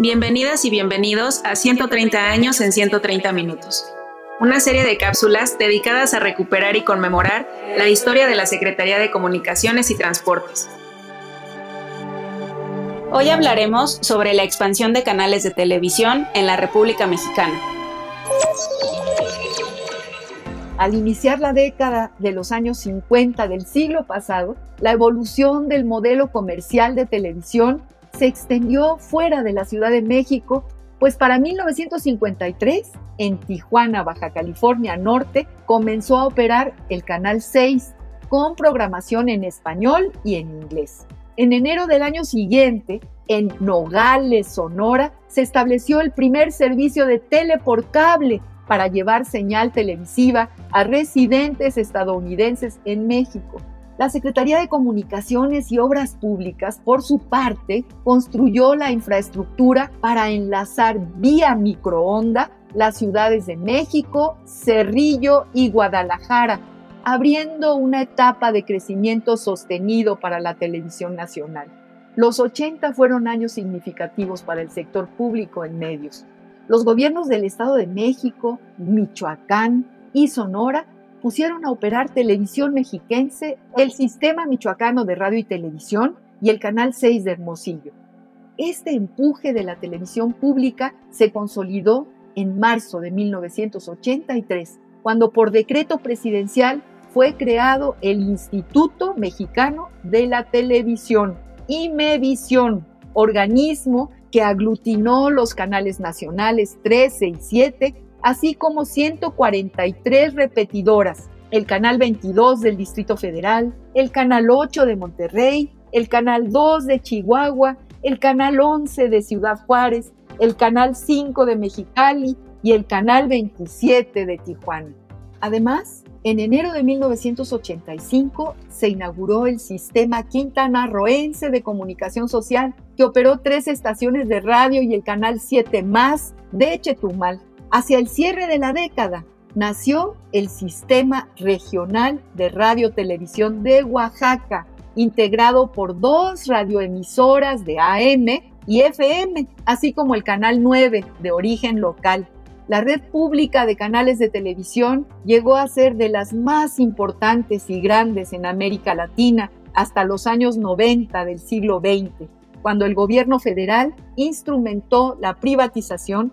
Bienvenidas y bienvenidos a 130 años en 130 minutos, una serie de cápsulas dedicadas a recuperar y conmemorar la historia de la Secretaría de Comunicaciones y Transportes. Hoy hablaremos sobre la expansión de canales de televisión en la República Mexicana. Al iniciar la década de los años 50 del siglo pasado, la evolución del modelo comercial de televisión se extendió fuera de la Ciudad de México, pues para 1953, en Tijuana, Baja California Norte, comenzó a operar el Canal 6 con programación en español y en inglés. En enero del año siguiente, en Nogales, Sonora, se estableció el primer servicio de tele por cable para llevar señal televisiva a residentes estadounidenses en México. La Secretaría de Comunicaciones y Obras Públicas, por su parte, construyó la infraestructura para enlazar vía microonda las ciudades de México, Cerrillo y Guadalajara, abriendo una etapa de crecimiento sostenido para la televisión nacional. Los 80 fueron años significativos para el sector público en medios. Los gobiernos del Estado de México, Michoacán y Sonora pusieron a operar Televisión Mexiquense, el Sistema Michoacano de Radio y Televisión y el Canal 6 de Hermosillo. Este empuje de la televisión pública se consolidó en marzo de 1983, cuando por decreto presidencial fue creado el Instituto Mexicano de la Televisión, IMEVISIón, organismo que aglutinó los canales nacionales 13 y 7 así como 143 repetidoras, el Canal 22 del Distrito Federal, el Canal 8 de Monterrey, el Canal 2 de Chihuahua, el Canal 11 de Ciudad Juárez, el Canal 5 de Mexicali y el Canal 27 de Tijuana. Además, en enero de 1985 se inauguró el sistema quintanarroense de comunicación social, que operó tres estaciones de radio y el canal 7 más de Chetumal, Hacia el cierre de la década nació el Sistema Regional de Radio Televisión de Oaxaca, integrado por dos radioemisoras de AM y FM, así como el Canal 9 de origen local. La red pública de canales de televisión llegó a ser de las más importantes y grandes en América Latina hasta los años 90 del siglo XX, cuando el gobierno federal instrumentó la privatización